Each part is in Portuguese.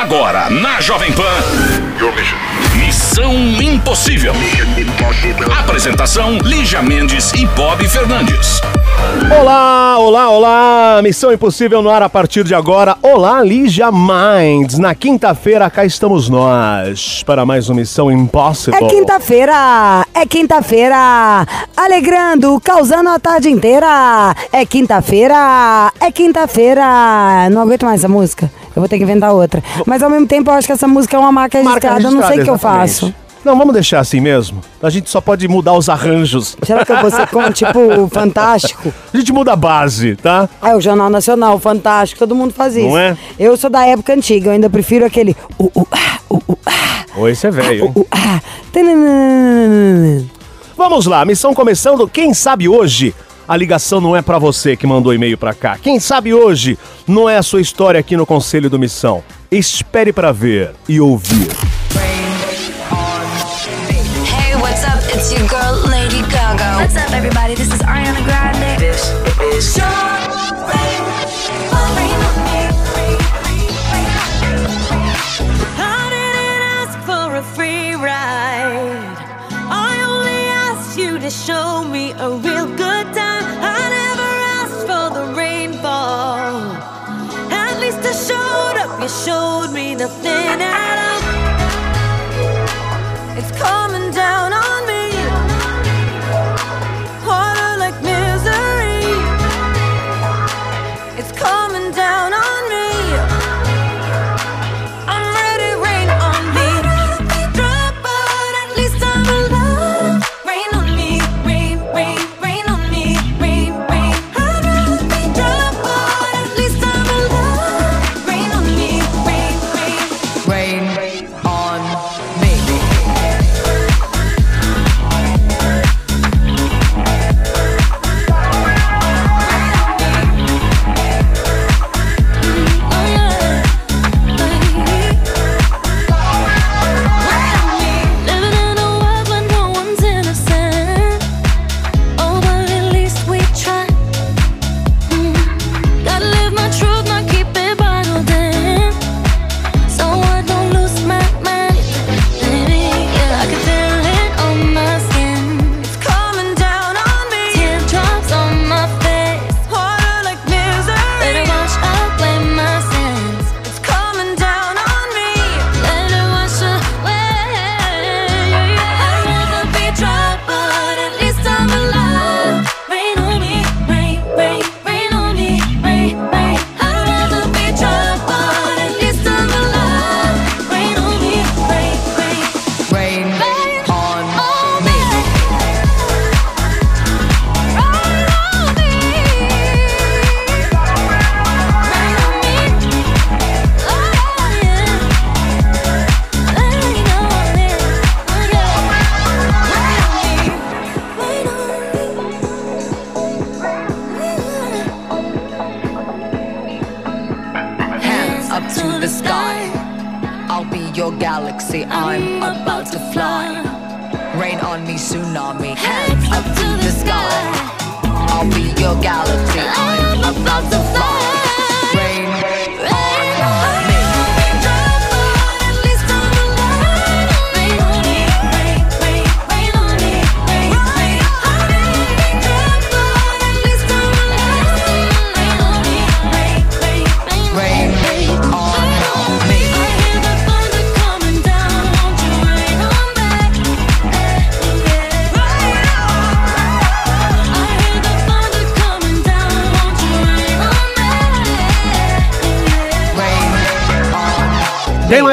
Agora, na Jovem Pan. Missão Impossível. Apresentação: Lígia Mendes e Bob Fernandes. Olá, olá, olá! Missão Impossível no ar a partir de agora. Olá, Lígia Minds. Na quinta-feira, cá estamos nós para mais uma Missão Impossível. É quinta-feira, é quinta-feira, alegrando, causando a tarde inteira. É quinta-feira, é quinta-feira. Não aguento mais essa música. Eu vou ter que inventar outra. Mas ao mesmo tempo eu acho que essa música é uma marca Marca registrada. Eu não sei o que eu faço. Não, vamos deixar assim mesmo. A gente só pode mudar os arranjos. Será que ser como, tipo, fantástico? A gente muda a base, tá? Ah, o Jornal Nacional, fantástico, todo mundo faz isso. Não é? Eu sou da época antiga, eu ainda prefiro aquele. Uh, uh, ah, uh, uh, ah, Oi, você é velho, uh, uh, ah. Vamos lá, missão começando. Quem sabe hoje a ligação não é pra você que mandou e-mail pra cá. Quem sabe hoje não é a sua história aqui no Conselho do Missão. Espere pra ver e ouvir. Hey, what's up? It's your girl, Lady Gaga. What's up, everybody? This is Ariana Grande. This is I didn't ask for a free ride. I only asked you to show me a real good showed me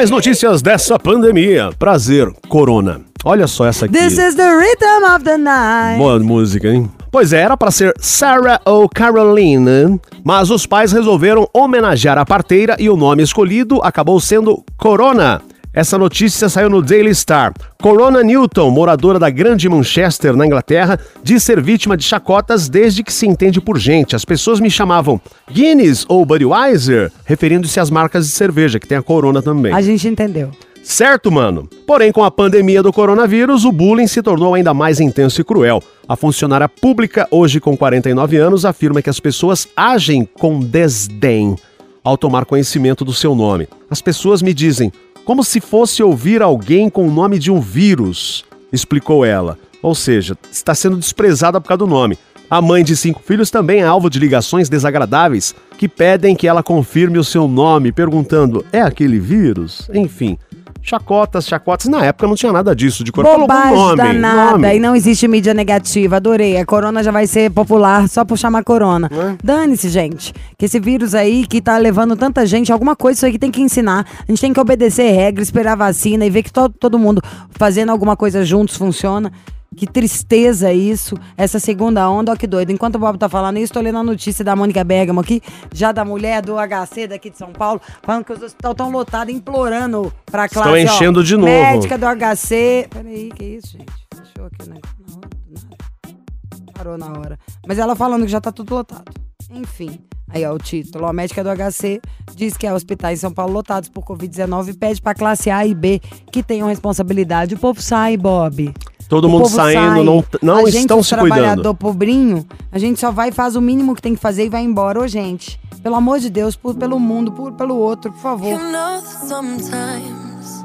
mais notícias dessa pandemia. Prazer, Corona. Olha só essa aqui. This is the rhythm of the night. Boa música, hein? Pois é, era pra ser Sarah ou Carolina, mas os pais resolveram homenagear a parteira e o nome escolhido acabou sendo Corona. Essa notícia saiu no Daily Star. Corona Newton, moradora da Grande Manchester, na Inglaterra, diz ser vítima de chacotas desde que se entende por gente. As pessoas me chamavam Guinness ou Budweiser, referindo-se às marcas de cerveja, que tem a Corona também. A gente entendeu. Certo, mano? Porém, com a pandemia do coronavírus, o bullying se tornou ainda mais intenso e cruel. A funcionária pública, hoje com 49 anos, afirma que as pessoas agem com desdém ao tomar conhecimento do seu nome. as pessoas me dizem, como se fosse ouvir alguém com o nome de um vírus, explicou ela. Ou seja, está sendo desprezada por causa do nome. A mãe de cinco filhos também é alvo de ligações desagradáveis que pedem que ela confirme o seu nome, perguntando: é aquele vírus? Enfim. Chacotas, chacotas. Na época não tinha nada disso. De cor falou com Bobagem nome. danada. nome. E não existe mídia negativa. Adorei. A corona já vai ser popular só por chamar corona. Dane-se, gente. Que esse vírus aí que tá levando tanta gente, alguma coisa isso aí que tem que ensinar. A gente tem que obedecer regra, esperar a vacina e ver que to todo mundo fazendo alguma coisa juntos funciona. Que tristeza isso, essa segunda onda, ó que doido. Enquanto o Bob tá falando isso, tô lendo a notícia da Mônica Bergamo aqui, já da mulher do HC daqui de São Paulo, falando que os hospitais estão lotados, implorando pra Estão classe. ó, enchendo de novo. Médica do HC. Peraí, que isso, gente? Fechou aqui o negócio na hora, do nada. Parou na hora. Mas ela falando que já tá tudo lotado. Enfim. Aí, ó, o título. A médica do HC diz que há hospitais em São Paulo lotados por Covid-19 e pede pra classe A e B que tenham responsabilidade. O povo sai, Bob. Todo O mundo saindo, sai. não, não a gente, estão se cuidando. trabalhador pobrinho, a gente só vai e faz o mínimo que tem que fazer e vai embora. Ô, gente, pelo amor de Deus, por, pelo mundo, por, pelo outro, por favor. You know sometimes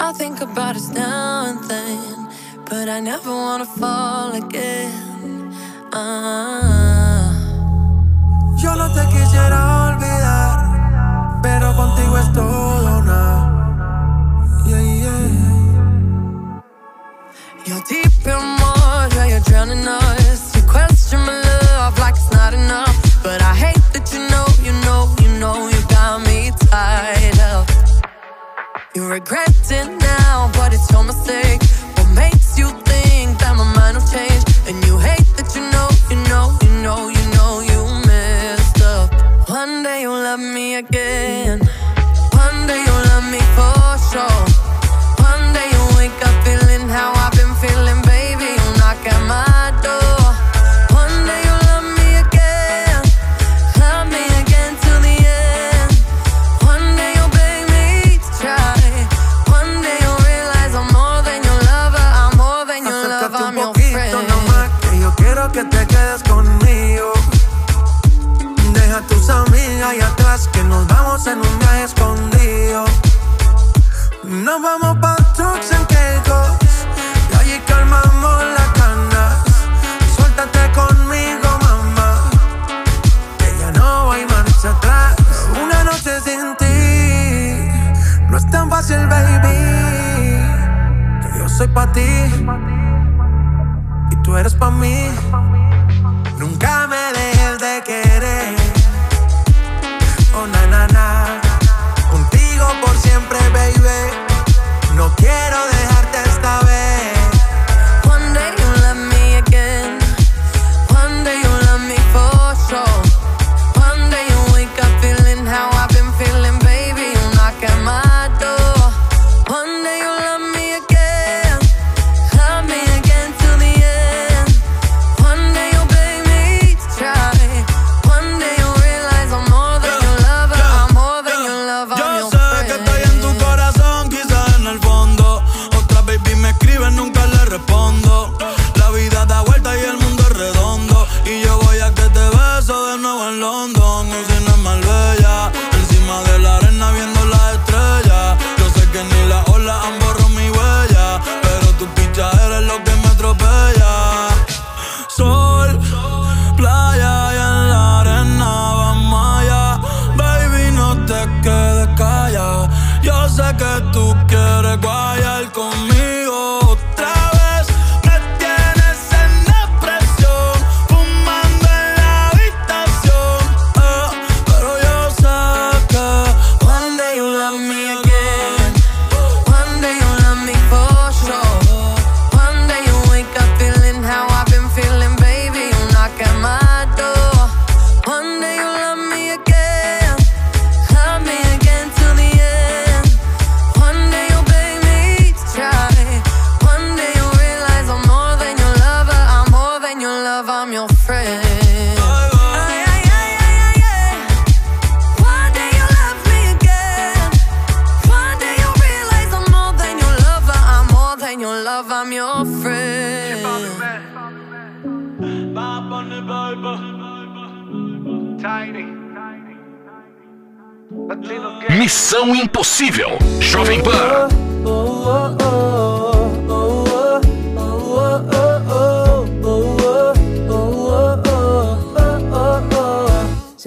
I think about us now and then, but I never wanna fall again. Ah. Yo no te quisiera olvidar, pero contigo es todo You're deep in water, you're drowning us. You question my love like it's not enough. But I hate that you know, you know, you know, you got me tied up. You regret it now, but it's your mistake.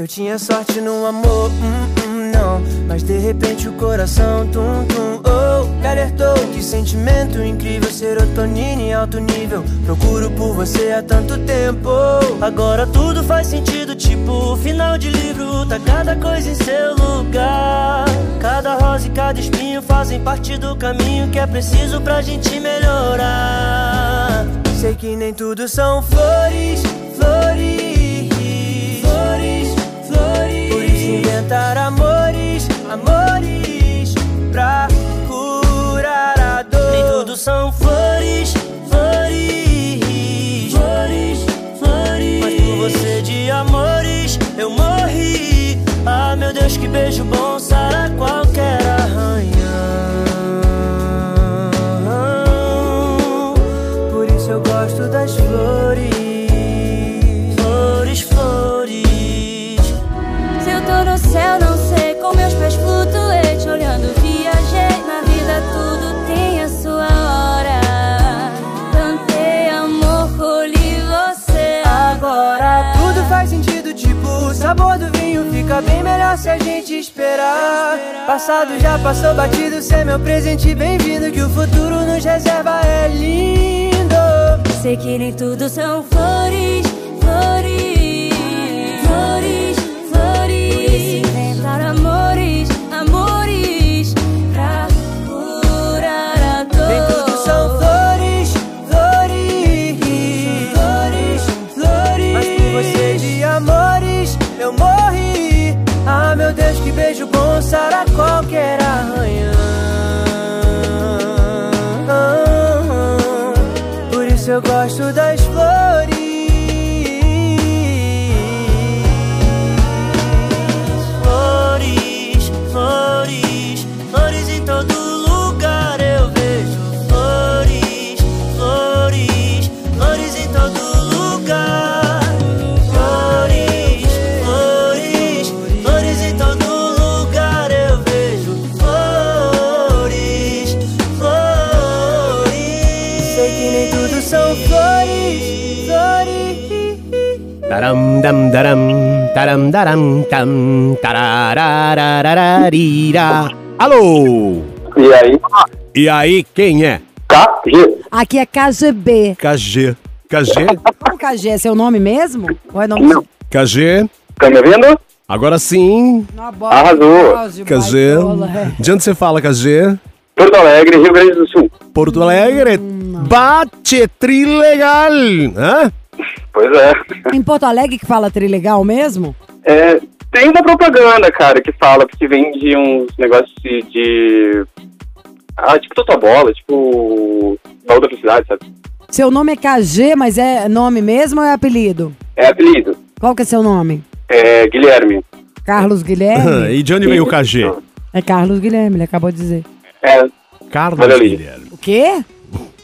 Eu tinha sorte no amor, hum, hum, não. Mas de repente o coração, tum, tum, oh. Me alertou que sentimento incrível, serotonina em alto nível. Procuro por você há tanto tempo. Agora tudo faz sentido, tipo final de livro. Tá cada coisa em seu lugar. Cada rosa e cada espinho fazem parte do caminho que é preciso pra gente melhorar. Sei que nem tudo são flores, flores, inventar amores, amores pra curar a dor. Nem tudo são flores, flores, flores, flores. Mas por você de amores eu morri. Ah, meu Deus, que beijo bom se a gente esperar. Passado já passou batido, cê é meu presente bem-vindo, que o futuro nos reserva é lindo. Sei que nem tudo são flores, flores, Taram, dam, daram, taram, daram, tam, tararararararira. Alô? E aí? E aí, quem é? KG. Aqui é KGB. KG. KG? Qual KG? É seu nome mesmo? Ou é nome Não. KG? Tá me ouvindo? Agora sim. Bola, Arrasou. KG. baitola, é. De onde você fala, KG? Porto Alegre, Rio Grande do Sul. Porto Alegre. Bate trilegal. Hã? Pois é. Em Porto Alegre que fala trilegal mesmo? é. Tem uma propaganda, cara, que fala, porque vende uns negócios de. de- Ah, tipo Totobola, tipo. Baú da felicidade, sabe? Seu nome é KG, mas é nome mesmo ou é apelido? É apelido. Qual que é seu nome? É Guilherme. Carlos Guilherme? e de onde veio o KG? É Carlos Guilherme, ele acabou de dizer. É. Carlos Valeu. Guilherme. O quê?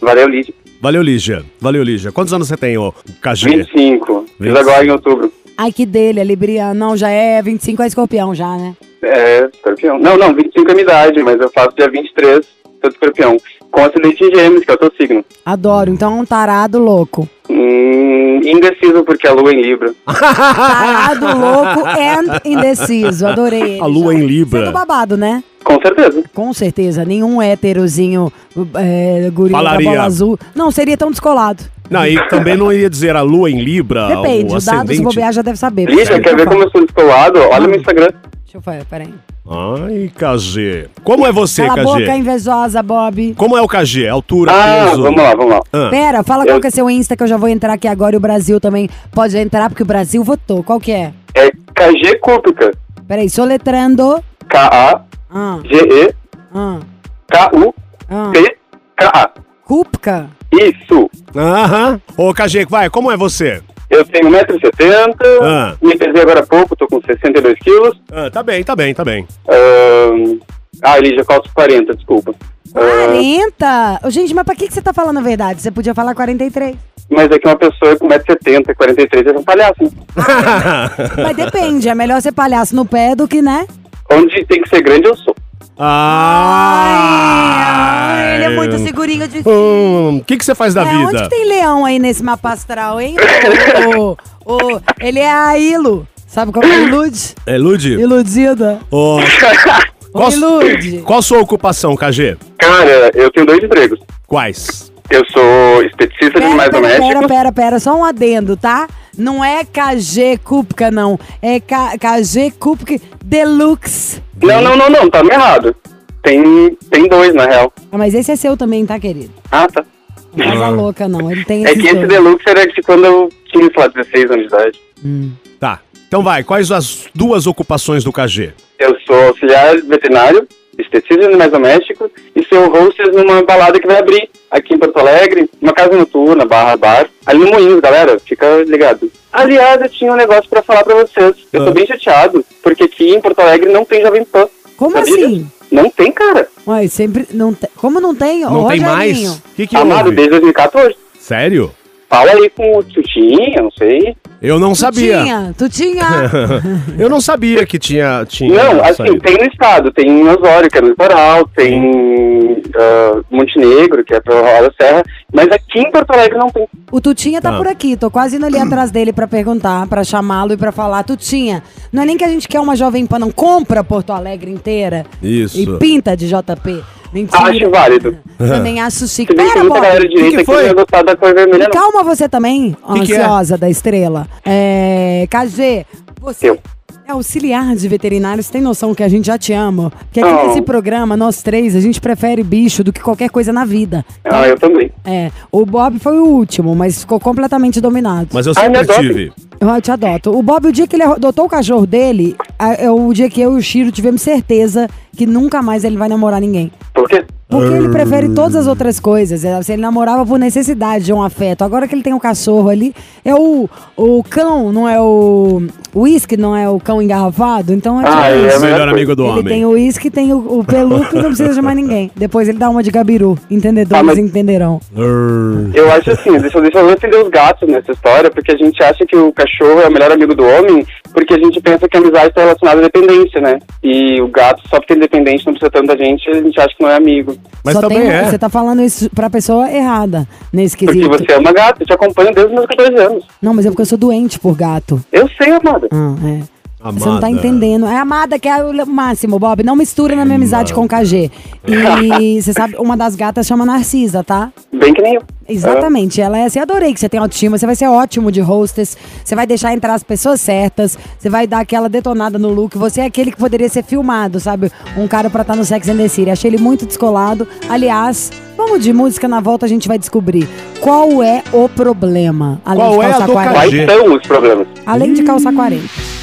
Valeu, Lídia. Valeu, Lígia. Valeu, Lígia. Quantos anos você tem, ô KG? 25. Fiz 25. agora em outubro. Ai, que dele, é Libriano. Não, já é 25 é escorpião já, né? É, escorpião. Não, não, 25 é minha idade, mas eu faço dia 23, sou escorpião. Com acidente em gêmeos, que é o teu signo. Adoro. Então é um tarado louco. Hum, indeciso, porque a lua é em Libra. Tarado louco and indeciso. Adorei ele. A lua já. em é Libra. do babado, né? Com certeza. Com certeza. Nenhum héterozinho é, guri da Falaria. bola azul. Não, seria tão descolado. Não, e também não ia dizer a lua em Libra, Depende, o o dado se ascendente. bobear já deve saber. Sabe quer o ver como eu sou descolado? Olha meu Instagram. Deixa eu ver, peraí. Ai, KG. Como é você, Cala a boca, KG? invejosa, Bob. Como é o KG? Altura, Ah, peso? vamos lá, vamos lá. Ah, Pera, fala Eu- qual que é seu Insta que eu já vou entrar aqui agora e o Brasil também pode entrar, porque o Brasil votou. Qual que é? É KG Cúpica. Peraí, soletrando. K-A-G-E-K-U-P-K-A. Ah, ah, ah. Kupka? Isso. Aham. Ô, KG, vai, como é você? Eu tenho 1,70m, Ah. me pesei agora há pouco, tô com 62 quilos. Ah, tá bem, tá bem, tá bem. Ahn, Ah, Lígia, calço 40, desculpa. Ah, 40? Ô, Gente, mas pra que, que você tá falando a verdade? Você podia falar 43. mas é que uma pessoa com 1,70m, 43 é um palhaço. né? Mas depende, é melhor ser palhaço no pé do que, né? Onde tem que ser grande, eu sou. Ah! Ai, ele é muito segurinho de Hum, O que, que você faz da É, vida? onde que tem leão aí nesse mapa astral, hein? O- o- ele é a Ilo. Sabe qual é o Ilude? É Lud? Iludida. Ô, qual, qual a sua ocupação, KG? Cara, eu tenho dois empregos. Quais? Eu sou esteticista de Pera, animais pera, pera, domésticos. pera, pera, só um adendo, tá? Não é KG Kupka, não. É K- KG Kupka Deluxe. Não, não, não, não, tá me errado. Tem, tem dois, na real. Ah, mas esse é seu também, tá, querido? Ah, tá. Não é louca, não. Ele tem É que esse dois. Deluxe era de quando eu tinha, sei lá, 16 anos de idade. Tá. Então vai, quais as duas ocupações do KG? Eu sou auxiliar veterinário, esteticista de animais domésticos e sou hostess numa balada que vai abrir aqui em Porto Alegre, uma casa noturna, barra bar, ali no Moinhos, galera, fica ligado. Aliás, eu tinha um negócio pra falar pra vocês. Eu tô Ah. bem chateado, porque aqui em Porto Alegre não tem Jovem Pan. Como sabia? assim? Não tem, cara. Ué, sempre. Não te- Como não tem? Não Ô, tem Rogerinho. mais? O que, que Amado, houve? desde 2014. Sério? Fala aí com o Tutinha, não sei. Eu não Tu sabia. tinha, tu tinha. Eu não sabia que tinha. tinha Não, assim, saído. tem no estado, tem em Osório, que é no litoral, tem ah, Montenegro, que é pro Roda Serra, mas aqui em Porto Alegre não tem. O Tutinha tá Tá. por aqui, tô quase indo ali atrás dele pra perguntar, pra chamá-lo e pra falar. Tutinha, não é nem que a gente quer uma Jovem Pan, não. Compra Porto Alegre inteira Isso. e pinta de JP. Mentira. Acho válido. Também acho chique. Que Pera, muita galera direita que foi? gostar da cor vermelha. Calma você também, Que que é? ansiosa da estrela. É, KG, você Eu. é auxiliar de veterinário, você tem noção que a gente já te ama? Porque aqui Oh. nesse programa, nós três, a gente prefere bicho do que qualquer coisa na vida. Ah, eu também. É, o Bob foi o último, mas ficou completamente dominado. Mas eu sempre adote. tive. Eu te adoto. O Bob, o dia que ele adotou o cachorro dele, é o dia que eu e o Chiro tivemos certeza que nunca mais ele vai namorar ninguém. Por quê? Porque ele prefere todas as outras coisas. É, Assim, ele namorava por necessidade de um afeto. Agora que ele tem um cachorro ali, é o, o cão, não é o. O uísque, não é o cão engarrafado. Então é Ah, tipo é O melhor amigo do Ele homem. tem o uísque, tem o, o peluco e não precisa de mais ninguém. Depois ele dá uma de gabiru. Entendedores Ah, mas- entenderão. Eu acho assim, deixa, deixa eu entender os gatos nessa história, porque a gente acha que o cachorro é o melhor amigo do homem, porque a gente pensa que a amizade está relacionada à dependência, né? E o gato, só porque ele é dependente, não precisa tanto da gente, a gente acha que não é amigo. Mas Só também tem- é. Você tá falando isso pra pessoa errada nesse Porque quesito. você ama gato, eu te acompanho desde os meus 14 anos. Não, mas é porque eu sou doente por gato. Eu sei, amada. Ah, é. Você não tá Amada. entendendo. É a Amada que é o máximo, Bob. Não mistura na minha amizade com o KG. E você sabe, uma das gatas chama Narcisa, tá? Bem que nem eu. Exatamente. Ela é assim, adorei que você tem autoestima. Você vai ser ótimo de hostess. Você vai deixar entrar as pessoas certas. Você vai dar aquela detonada no look. Você é aquele que poderia ser filmado, sabe? Um cara pra estar no Sex and the City. Achei ele muito descolado. Aliás, vamos de música na volta a gente vai descobrir qual é o problema. Além Qual de é a calçar do 40. Quais são os problemas? Além de calçar 40.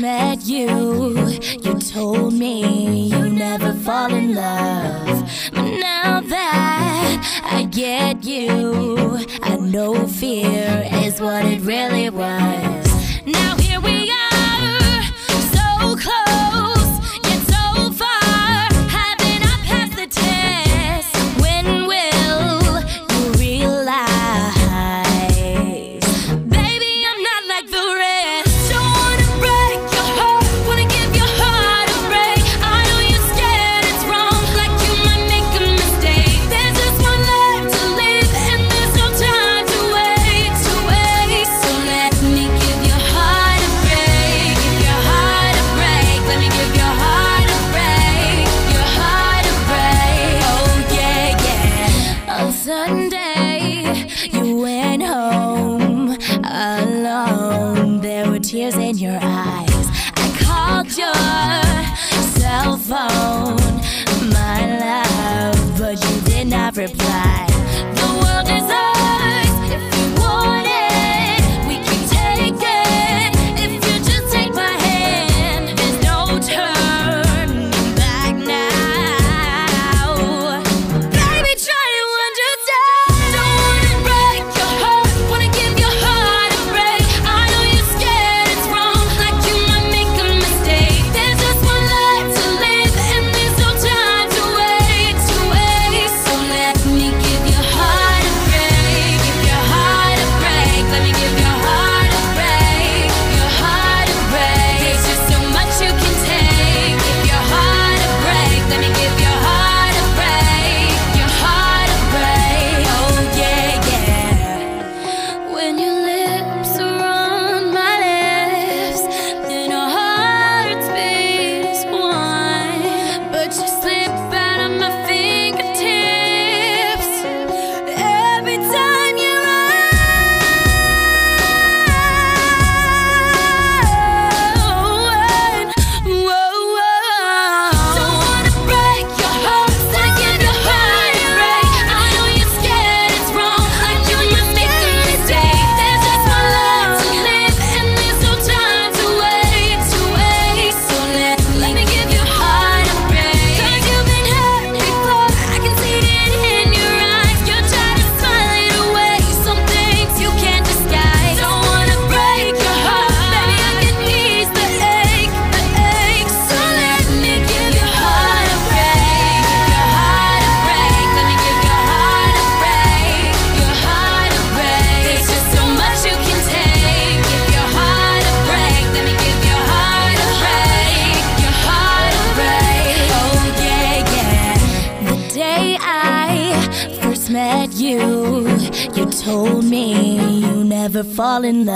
met you, you told me you never fall in love. But now that I get you, I know fear is what it really was.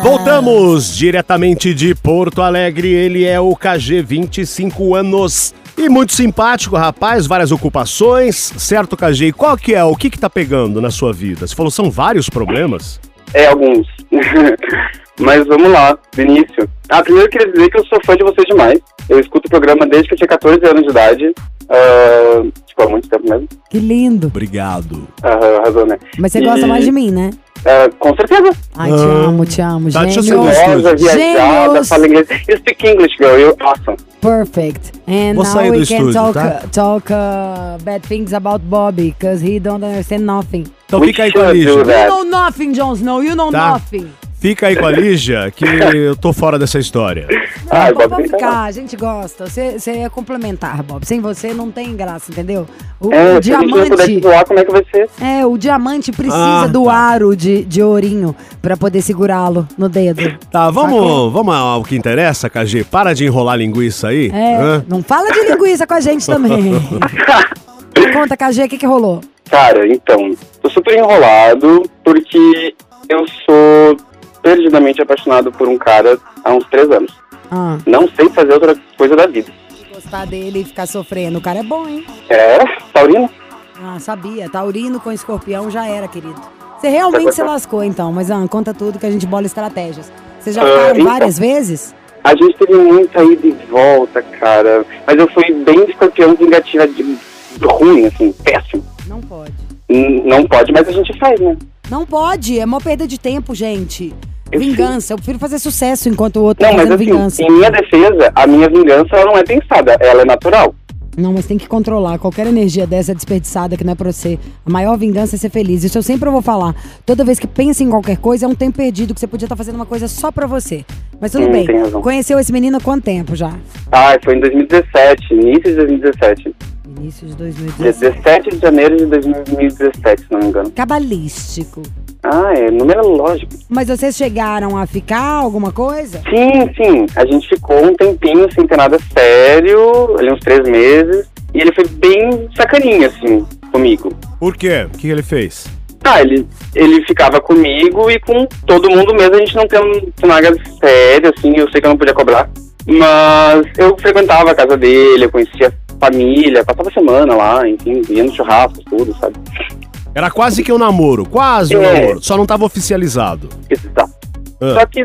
Voltamos diretamente de Porto Alegre. Ele é o KG, 25 anos. E muito simpático, rapaz, várias ocupações. Certo, KG? E qual que é? O que que tá pegando na sua vida? Você falou são vários problemas? É, alguns. Mas vamos lá, do início. Ah, primeiro eu queria dizer que eu sou fã de vocês demais. Eu escuto o programa desde que eu tinha 14 anos de idade. Ah, tipo, há muito tempo mesmo. Que lindo. Obrigado. Ah, razão, né? Mas você E- gosta mais de mim, né? Ah, com certeza. Ai, te Ah. amo, te amo. Tá, Gêmeos. Rosa, viajada, Gêmeos. fala inglês. You speak English, girl. You're awesome. Perfect. And Vou now we can estúdio, talk, tá? talk uh, bad things about Bobby, because he don't understand nothing. Então We fica aí com a that. You know nothing, Jon Snow. You know Tá. nothing. Fica aí com a Lígia, que eu tô fora dessa história. Ah, Bob, vamos ficar, a gente gosta. Você, você é complementar, Bob. Sem você não tem graça, entendeu? O, É, o diamante. como é que vai ser? É, o diamante precisa Ah, do tá. aro de, de ourinho pra poder segurá-lo no dedo. Tá, vamos, Sacou? vamos ao que interessa, KG. Para de enrolar linguiça aí. É, Hã? não fala de linguiça com a gente também. Conta, KG, o que, que rolou? Cara, então, tô super enrolado porque eu sou perdidamente apaixonado por um cara há uns três anos. Ah, Não sei fazer outra coisa da vida. gostar dele e ficar sofrendo. O cara é bom, hein? É, Taurino? Ah, sabia. Taurino com escorpião já era, querido. Você realmente se lascou, então. Mas, ah, conta tudo que a gente bola estratégias. Vocês já Ah, então. várias vezes? A gente teve muita ida e volta, cara. Mas eu fui bem escorpião vingativa de ruim, assim, péssimo. Não pode. N- Não pode, mas a gente faz, né? Não pode, é mó perda de tempo, gente. Eu Vingança, eu prefiro fazer sucesso enquanto o outro Não, tá mas assim, vingança. em minha defesa, a minha vingança ela não é pensada, ela é natural. Não, mas tem que controlar. Qualquer energia dessa é desperdiçada que não é pra você. A maior vingança é ser feliz. Isso eu sempre vou falar. Toda vez que pensa em qualquer coisa, é um tempo perdido que você podia estar fazendo uma coisa só pra você. Mas tudo Hum, bem. Conheceu esse menino há quanto tempo já? Ah, foi em 2017, início de 2017. Início de Dia 2017. 17 de janeiro de 2017, se não me engano. Cabalístico. Ah, é numerológico. Mas vocês chegaram a ficar alguma coisa? Sim, sim. A gente ficou um tempinho sem ter nada sério, ali uns três meses. E ele foi bem sacaninha, assim, comigo. Por quê? O que ele fez? Ah, ele, ele ficava comigo e com todo mundo mesmo. A gente não tem um nada sério, assim. Eu sei que eu não podia cobrar. Mas eu frequentava a casa dele, eu conhecia a família, passava semana lá, enfim, ia no churrasco, tudo, sabe? Era quase que um namoro, quase um É. namoro. Só não tava oficializado. Isso tá. Ah. Só que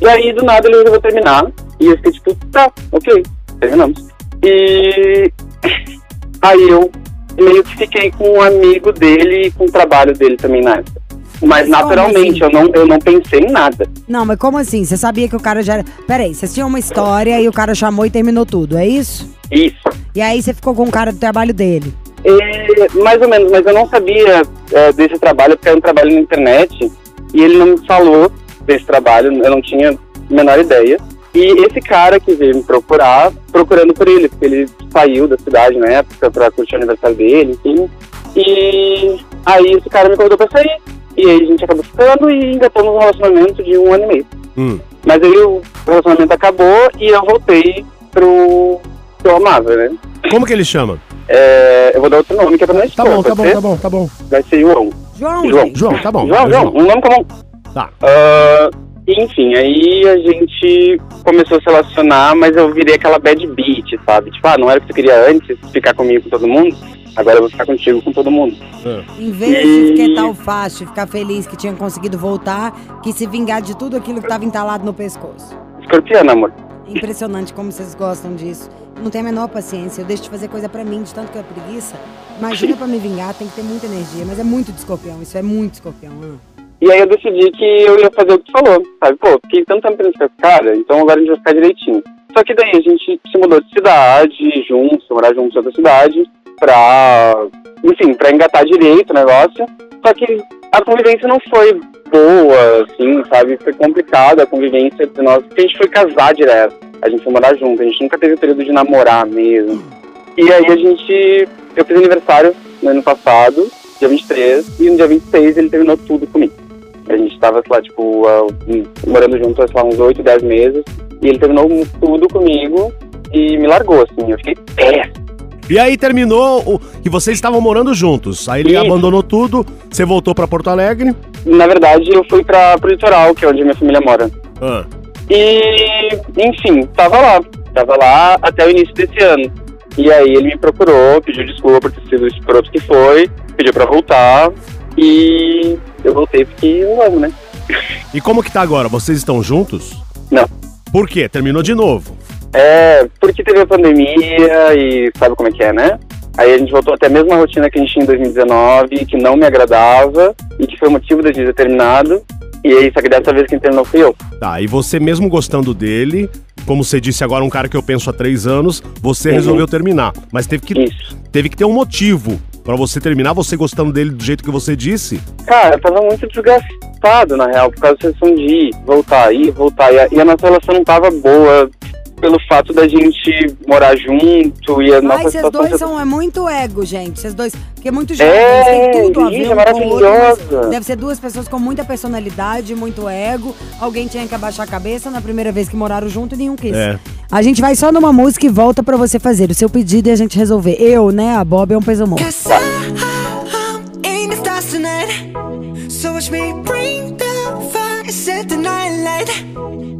daí do nada ele resolveu terminar. E eu fiquei tipo, tá, ok, terminamos. E aí eu meio que fiquei com um amigo dele e com o trabalho dele também na época. Mas naturalmente assim? eu, não, eu não pensei em nada. Não, mas como assim? Você sabia que o cara já era. Peraí, vocês tinham uma história e o cara chamou e terminou tudo, é isso? Isso. E aí você ficou com o cara do trabalho dele. E, mais ou menos, mas eu não sabia é, desse trabalho porque era um trabalho na internet e ele não me falou desse trabalho, eu não tinha a menor ideia. E esse cara que veio me procurar, procurando por ele, porque ele saiu da cidade na época pra curtir o aniversário dele, enfim. E aí esse cara me convidou pra sair. E aí a gente acabou ficando e engatamos um relacionamento de um ano e meio. Hum. Mas aí o relacionamento acabou e eu voltei pro eu amava, né? Como que ele chama? É, eu vou dar outro nome que é pra não Tá expor, bom, tá pode bom, ser? tá bom, tá bom. Vai ser João. João, João. João, tá bom. João, é João, um nome comum. Tá. Ah, enfim, aí a gente começou a se relacionar, mas eu virei aquela bad beat, sabe? Tipo, ah, não era o que você queria antes, ficar comigo com todo mundo, agora eu vou ficar contigo com todo mundo. Em vez de esquentar o facho e ficar feliz que tinha conseguido voltar, que se vingar de tudo aquilo que tava entalado no pescoço. Escorpiano, amor. Impressionante como vocês gostam disso. Eu não tenho a menor paciência. Eu deixo de fazer coisa pra mim, de tanto que é preguiça. Imagina pra me vingar, tem que ter muita energia. Mas é muito de escorpião, isso é muito de escorpião. ah. E aí eu decidi que eu ia fazer o que falou, sabe? Pô, fiquei tanto tempo com o cara, então agora a gente vai ficar direitinho. Só que daí a gente se mudou de cidade, juntos, morar juntos em outra cidade, pra, enfim, pra engatar direito o negócio. Só que a convivência não foi boa, assim, sabe? Foi complicada a convivência entre nós, porque a gente foi casar direto. A gente foi morar junto, a gente nunca teve o período de namorar mesmo. E aí a gente, eu fiz aniversário no ano passado, dia 23, e no dia 26 ele terminou tudo comigo. A gente tava, sei lá, tipo, um, morando junto, sei lá, uns 8, 10 meses. E ele terminou tudo comigo e me largou, assim. Eu fiquei péssimo. E aí terminou o... e vocês estavam morando juntos. Aí ele Isso. abandonou tudo, você voltou pra Porto Alegre. Na verdade, eu fui pra, pro litoral, que é onde minha família mora. Ah. E, enfim, tava lá. Tava lá até o início desse ano. E aí ele me procurou, pediu desculpa por ter sido o escroto que foi, pediu pra voltar. E eu voltei porque eu amo, né? E como que tá agora? Vocês estão juntos? Não. Por quê? Terminou de novo. É, porque teve a pandemia e sabe como é que é, né? Aí a gente voltou até a mesma rotina que a gente tinha em 2019, que não me agradava e que foi o motivo da gente ter terminado. E aí, só que dessa vez quem terminou fui eu. Tá, e você mesmo gostando dele, como você disse agora, um cara que eu penso há três anos, você Uhum. resolveu terminar. Mas teve que, Isso. teve que ter um motivo pra você terminar, você gostando dele do jeito que você disse. Cara, eu tava muito desgastado, na real, por causa da sessão de ir, voltar, ir, voltar. E a, e a nossa relação não tava boa pelo fato da gente morar junto e a nossa Ai, vocês situação... dois são é muito ego, gente. Vocês dois. Porque é muito jovens, É, tem tudo a ver outro. maravilhosa. Deve ser duas pessoas com muita personalidade, muito ego. Alguém tinha que abaixar a cabeça na primeira vez que moraram junto e nenhum quis. É. A gente vai só numa música e volta pra você fazer o seu pedido e a gente resolver. Eu, né, a Bob é um peso morto. Cause I'm in the stars tonight. So watch me bring the fire, set the night light.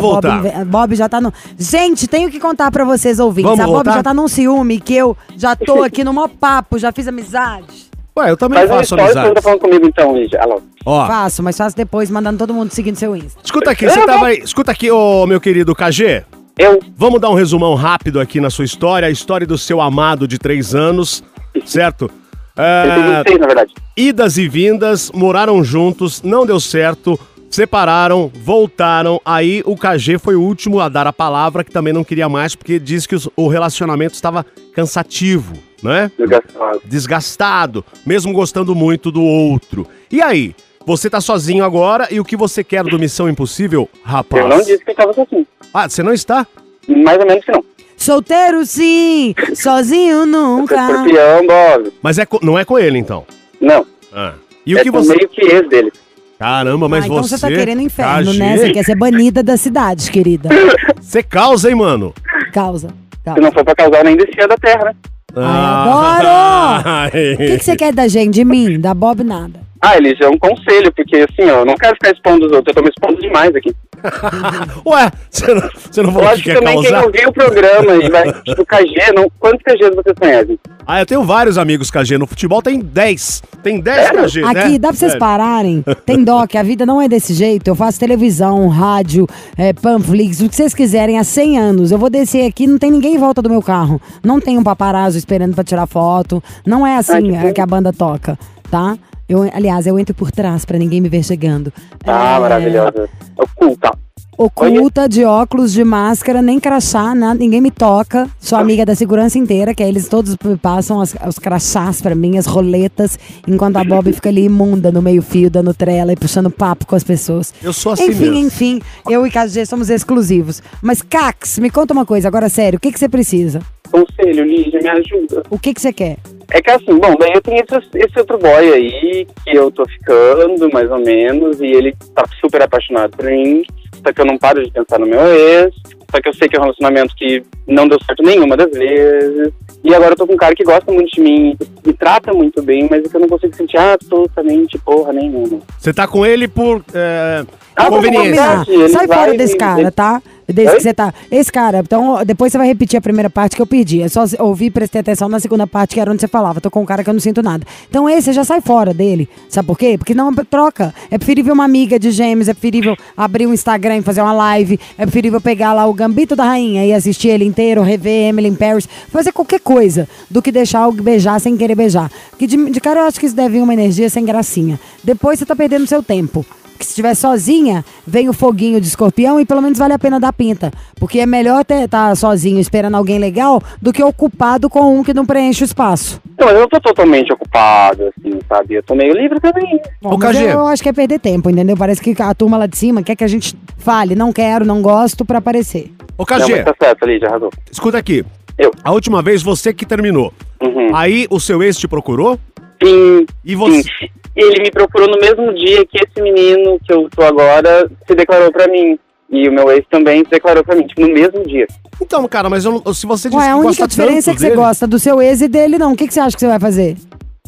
Vamos voltar. Bob, Bob já tá no. Gente, tenho que contar pra vocês ouvintes. Vamos a Bob voltar? já tá num ciúme que eu já tô aqui no maior papo, já fiz amizade. Ué, eu também um faço amizade. tá falando comigo então, Lígia. Alô. Ó, Faço, mas faço depois, mandando todo mundo seguir no seu Insta. escuta aqui, você tava aí. Escuta aqui, ô meu querido KG. Eu, Vamos dar um resumão rápido aqui na sua história, a história do seu amado de três anos, certo? eu tenho É, 26, na verdade. idas e vindas, moraram juntos, não deu certo, separaram, voltaram. Aí o KG foi o último a dar a palavra, que também não queria mais, porque disse que o relacionamento estava cansativo, né? Desgastado. Desgastado, mesmo gostando muito do outro. E aí? Você tá sozinho agora e o que você quer do Missão Impossível, rapaz? Eu não disse que eu tava sozinho. Ah, você não está? Mais ou menos que não. Solteiro sim, sozinho nunca. escorpião, Bob. Mas é não é com ele, então. Não. Ah. E o é que você. meio que ex dele. Caramba, mas ah, então você. você tá querendo inferno, KG, né? Você quer ser banida da cidade, querida. Você causa, hein, mano? Causa. Se causa. não for pra causar, nem descia da terra, né? Ai, Ai. O que, que você quer da gente? De mim? Da Bob nada. Ah, Elis, é um conselho, porque assim, ó, eu não quero ficar expondo os outros, eu tô me expondo demais aqui. Ué, você não, você não Eu falou acho que que também quem ouviu o programa e vai, tipo, KG, não, quantos KGs vocês conhecem? Ah, eu tenho vários amigos KG. No futebol tem 10. Tem 10 Sério? KG, né? Aqui, dá pra vocês Sério. pararem? Tem que a vida não é desse jeito. Eu faço televisão, rádio, é, panflix, o que vocês quiserem há 100 anos. Eu vou descer aqui, não tem ninguém em volta do meu carro. Não tem um paparazzo esperando pra tirar foto. Não é assim Ai, que é, bom. que a banda toca, tá? Eu, aliás, eu entro por trás pra ninguém me ver chegando. Ah, É, maravilhosa. Oculta. Oculta, de óculos, de máscara, nem crachá, nada, ninguém me toca. Sou amiga da segurança inteira, que aí eles todos passam as- os crachás pra mim, as roletas, enquanto a Bob fica ali imunda no meio-fio, dando trela e puxando papo com as pessoas. Eu sou assim enfim, mesmo. enfim, eu e KG somos exclusivos. Mas, Cax, me conta uma coisa, agora sério, o que, que você precisa? Conselho, Lígia, me ajuda. O que, que você quer? É que assim, bom, eu tenho esse, esse outro boy aí que eu tô ficando, mais ou menos, e ele tá super apaixonado por mim, só que eu não paro de pensar no meu ex, só que eu sei que é um relacionamento que não deu certo nenhuma das vezes, e agora eu tô com um cara que gosta muito de mim, me trata muito bem, mas é que eu não consigo sentir absolutamente porra nenhuma. Você tá com ele por é, conveniência. combinar. Ele Sai fora desse cara, tá? Desde Oi? que você tá. Esse cara, então depois você vai repetir a primeira parte que eu pedi. É só ouvir e prestar atenção na segunda parte, que era onde você falava. Tô com um cara que eu não sinto nada. Então esse você já sai fora dele. Sabe por quê? Porque não troca. É preferível uma amiga de gêmeos, é preferível abrir um Instagram e fazer uma live, é preferível pegar lá o Gambito da Rainha e assistir ele inteiro, rever Emily in Paris, fazer qualquer coisa do que deixar o beijar sem querer beijar. Que de, de cara eu acho que isso deve vir uma energia sem gracinha. Depois você tá perdendo seu tempo. Que se estiver sozinha, vem o foguinho de escorpião e pelo menos vale a pena dar pinta. Porque é melhor estar sozinho esperando alguém legal do que ocupado com um que não preenche o espaço. Não, eu não tô totalmente ocupado, assim, sabe? Eu tô meio livre também. Bom, mas KG. eu acho que é perder tempo, entendeu? Parece que a turma lá de cima quer que a gente fale, não quero, não gosto, pra aparecer. Ô, Não, KG, mas tá certo, Lídia, arrasou. escuta aqui. Eu. A última vez você que terminou. Uhum. Aí o seu ex te procurou? Sim, E você? sim. Ele me procurou no mesmo dia que esse menino que eu tô agora se declarou pra mim. E o meu ex também se declarou pra mim, tipo, no mesmo dia. Então, cara, mas eu se você disse Ué, a que única gosta diferença é que você dele- gosta do seu ex e dele não. O que, que você acha que você vai fazer?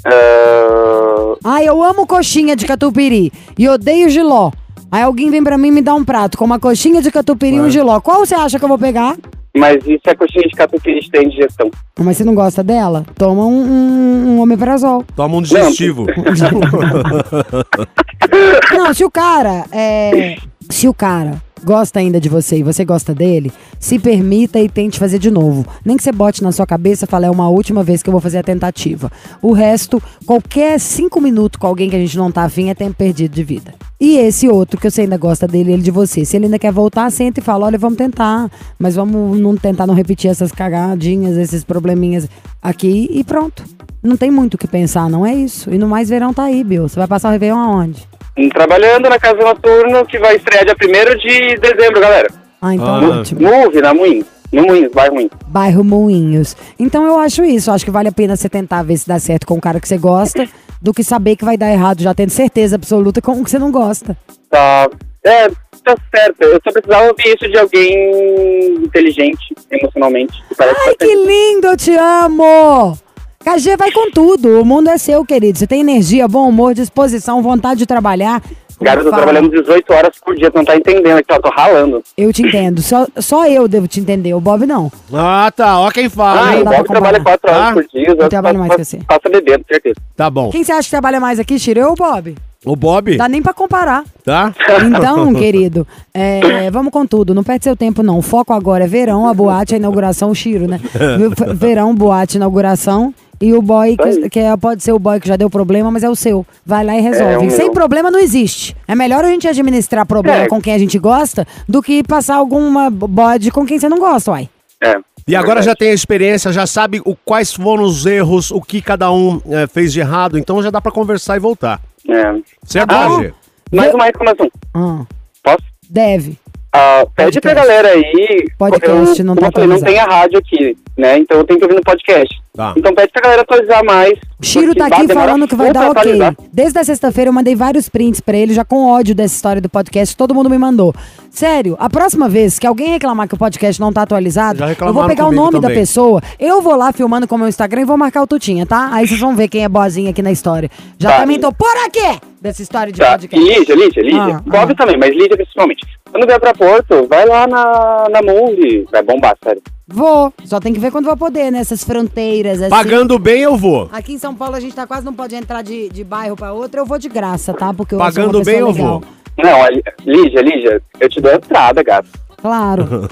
Ah, Ah, eu amo coxinha de catupiry e odeio giló. Aí alguém vem pra mim e me dá um prato com uma coxinha de catupiry e um giló. Qual você acha que eu vou pegar? Mas isso é coxinha de catupiry tem digestão. Mas você não gosta dela? Toma um, um, um omeprazol. Toma um digestivo. Não, se o cara é. Se o cara gosta ainda de você e você gosta dele, se permita e tente fazer de novo. Nem que você bote na sua cabeça e fale, é uma última vez que eu vou fazer a tentativa. O resto, qualquer cinco minutos com alguém que a gente não tá afim é tempo perdido de vida. E esse outro, que você ainda gosta dele ele de você. Se ele ainda quer voltar, senta e fala, olha, vamos tentar. Mas vamos não tentar não repetir essas cagadinhas, esses probleminhas aqui e pronto. Não tem muito o que pensar, não é isso. E no mais verão tá aí, Bill. Você vai passar o Réveillon aonde? Trabalhando na Casa Noturno, que vai estrear dia 1 de dezembro, galera. Ah, então Ah. ótimo. Move, na Moinhos. No Moinhos, bairro Moinhos. Bairro Moinhos. Então eu acho isso. Acho que vale a pena você tentar ver se dá certo com o cara que você gosta, do que saber que vai dar errado, já tendo certeza absoluta com o que você não gosta. Tá. É, tá certo. Eu só precisava ouvir isso de alguém inteligente, emocionalmente. que Ai, que lindo, eu te amo! KG vai com tudo. O mundo é seu, querido. Você tem energia, bom humor, disposição, vontade de trabalhar. Cara, eu trabalhando 18 horas por dia, tu não tá entendendo aqui, ó, tô ralando. Eu te entendo. Só, só eu devo te entender. O Bob não. Ah, tá. Ó quem fala, Ah, hein? o Bob trabalha comparar. 4 horas Ah, por dia, eu eu trabalho mais que você. Passa bebendo, certeza. Tá bom. Quem você acha que trabalha mais aqui, Chiro? Eu ou o Bob? O Bob, Dá nem pra comparar. tá? Então, querido, é, vamos com tudo. Não perde seu tempo, não. O foco agora é verão, a boate, a inauguração, o Chiro, né? Verão, boate, inauguração. E o boy, que, que é- pode ser o boy que já deu problema, mas é o seu. Vai lá e resolve. É, Sem meu. problema não existe. É melhor a gente administrar problema É. com quem a gente gosta do que passar alguma bode com quem você não gosta, uai. É. E agora já tem a experiência, já sabe o, quais foram os erros, o que cada um eh, fez de errado, então já dá pra conversar e voltar. É. Certo, Ah, KG? Mais uma reclamação. Ah, Posso? deve. Ah, pede pra Podcast. galera aí. Podcast eu, não como tá eu falei, não tem a rádio aqui, né? Então eu tenho que ouvir no podcast. Tá. Então pede pra galera atualizar mais. O Chiro tá aqui falando que vai dar ok. atualizar. Desde a sexta-feira eu mandei vários prints pra ele, já com ódio dessa história do podcast, todo mundo me mandou. Sério, a próxima vez que alguém reclamar que o podcast não tá atualizado, eu vou pegar o nome da também. pessoa, eu vou lá filmando com o meu Instagram e vou marcar o Tutinha, tá? Aí vocês vão ver quem é boazinha aqui na história. Já Tá. também tô por aqui dessa história de Tá. Podcast. Lídia, Lídia, Lídia. Ah, Bob ah. também, mas Lídia principalmente. Quando vier pra Porto, vai lá na, na Move. Vai bombar, sério. Vou, só tem que ver quando vou poder, nessas fronteiras assim. Pagando bem, eu vou. Aqui em São Paulo a gente tá quase não pode entrar de, de bairro pra outro, eu vou de graça, tá? Porque eu sou uma Pagando bem, eu legal. vou. Não, a Lí- Lídia, Lídia, eu te dou a entrada, gato. Claro.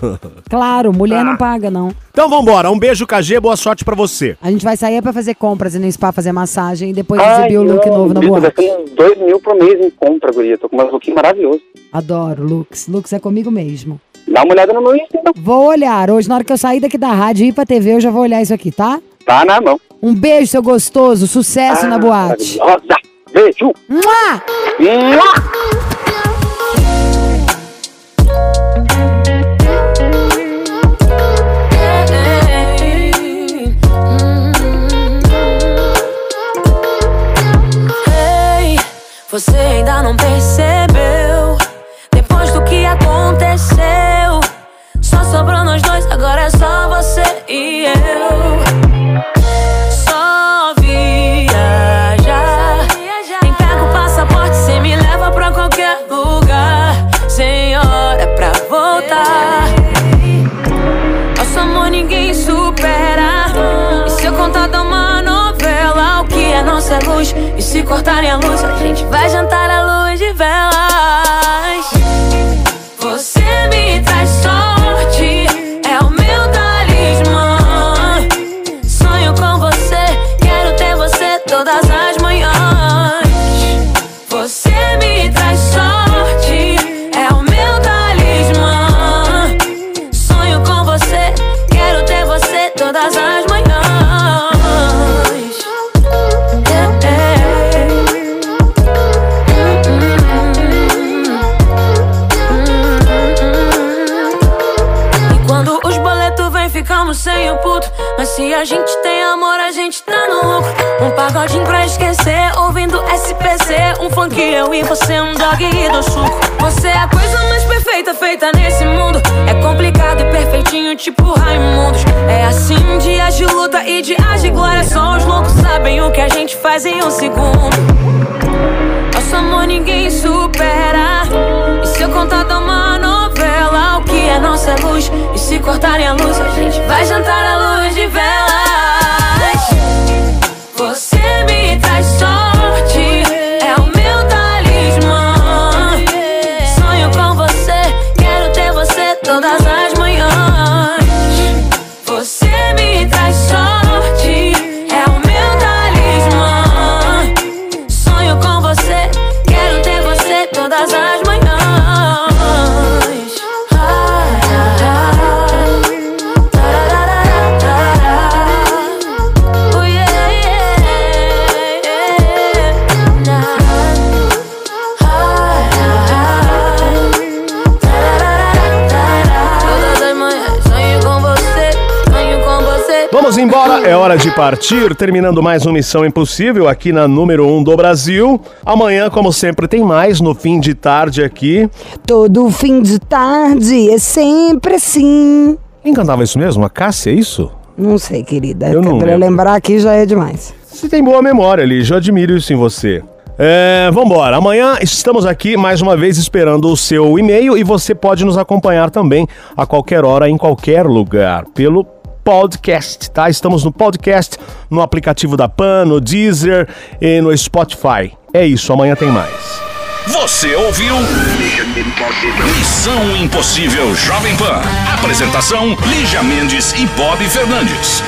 claro, mulher não paga, não. Então vambora. Um beijo, KG. Boa sorte pra você. A gente vai sair pra fazer compras e no spa fazer massagem e depois Ai, exibir o look não, novo na boate. gastando uns dois mil por mês em compra, guria. Tô com umas lookinhos maravilhosos. Adoro looks. Looks é comigo mesmo. Dá uma olhada no meu Insta, então. Vou olhar. Hoje, na hora que eu sair daqui da rádio e ir pra TV, eu já vou olhar isso aqui, tá? Tá na mão. Um beijo, seu gostoso. Sucesso na Ah, boate. maravilhosa. Beijo. Mua! Mua! Você ainda não percebeu. Depois do que aconteceu Só sobrou nós dois, agora é só você e eu. Luz? E se cortarem a luz, a gente vai jantar à luz de velas. Pagodinho pra esquecer, ouvindo SPC. Um funk eu e você, um dog e do suco. Você é a coisa mais perfeita feita nesse mundo. É complicado e perfeitinho, tipo Raimundos. É assim, dias de luta e dias de glória. Só os loucos sabem o que a gente faz em um segundo. Nosso amor ninguém supera. E se eu contar de uma novela, o que é nossa luz? E se cortarem a luz, a gente vai jantar à luz de velas. Hora de partir, terminando mais uma Missão Impossível aqui na número 1 um do Brasil. Amanhã, como sempre, tem mais no fim de tarde aqui. Todo fim de tarde é sempre assim. Quem cantava isso mesmo? A Cássia, é isso? Não sei, querida. Eu não pra lembro. lembrar aqui já é demais. Você tem boa memória, Lígia, eu admiro isso em você. É, vambora. Amanhã estamos aqui mais uma vez esperando o seu e-mail e você pode nos acompanhar também a qualquer hora, em qualquer lugar, pelo podcast, tá? Estamos no podcast, no aplicativo da Pan, no Deezer e no Spotify. É isso, amanhã tem mais. Você ouviu? Missão Impossível Jovem Pan. Apresentação: Lígia Mendes e Bob Fernandes.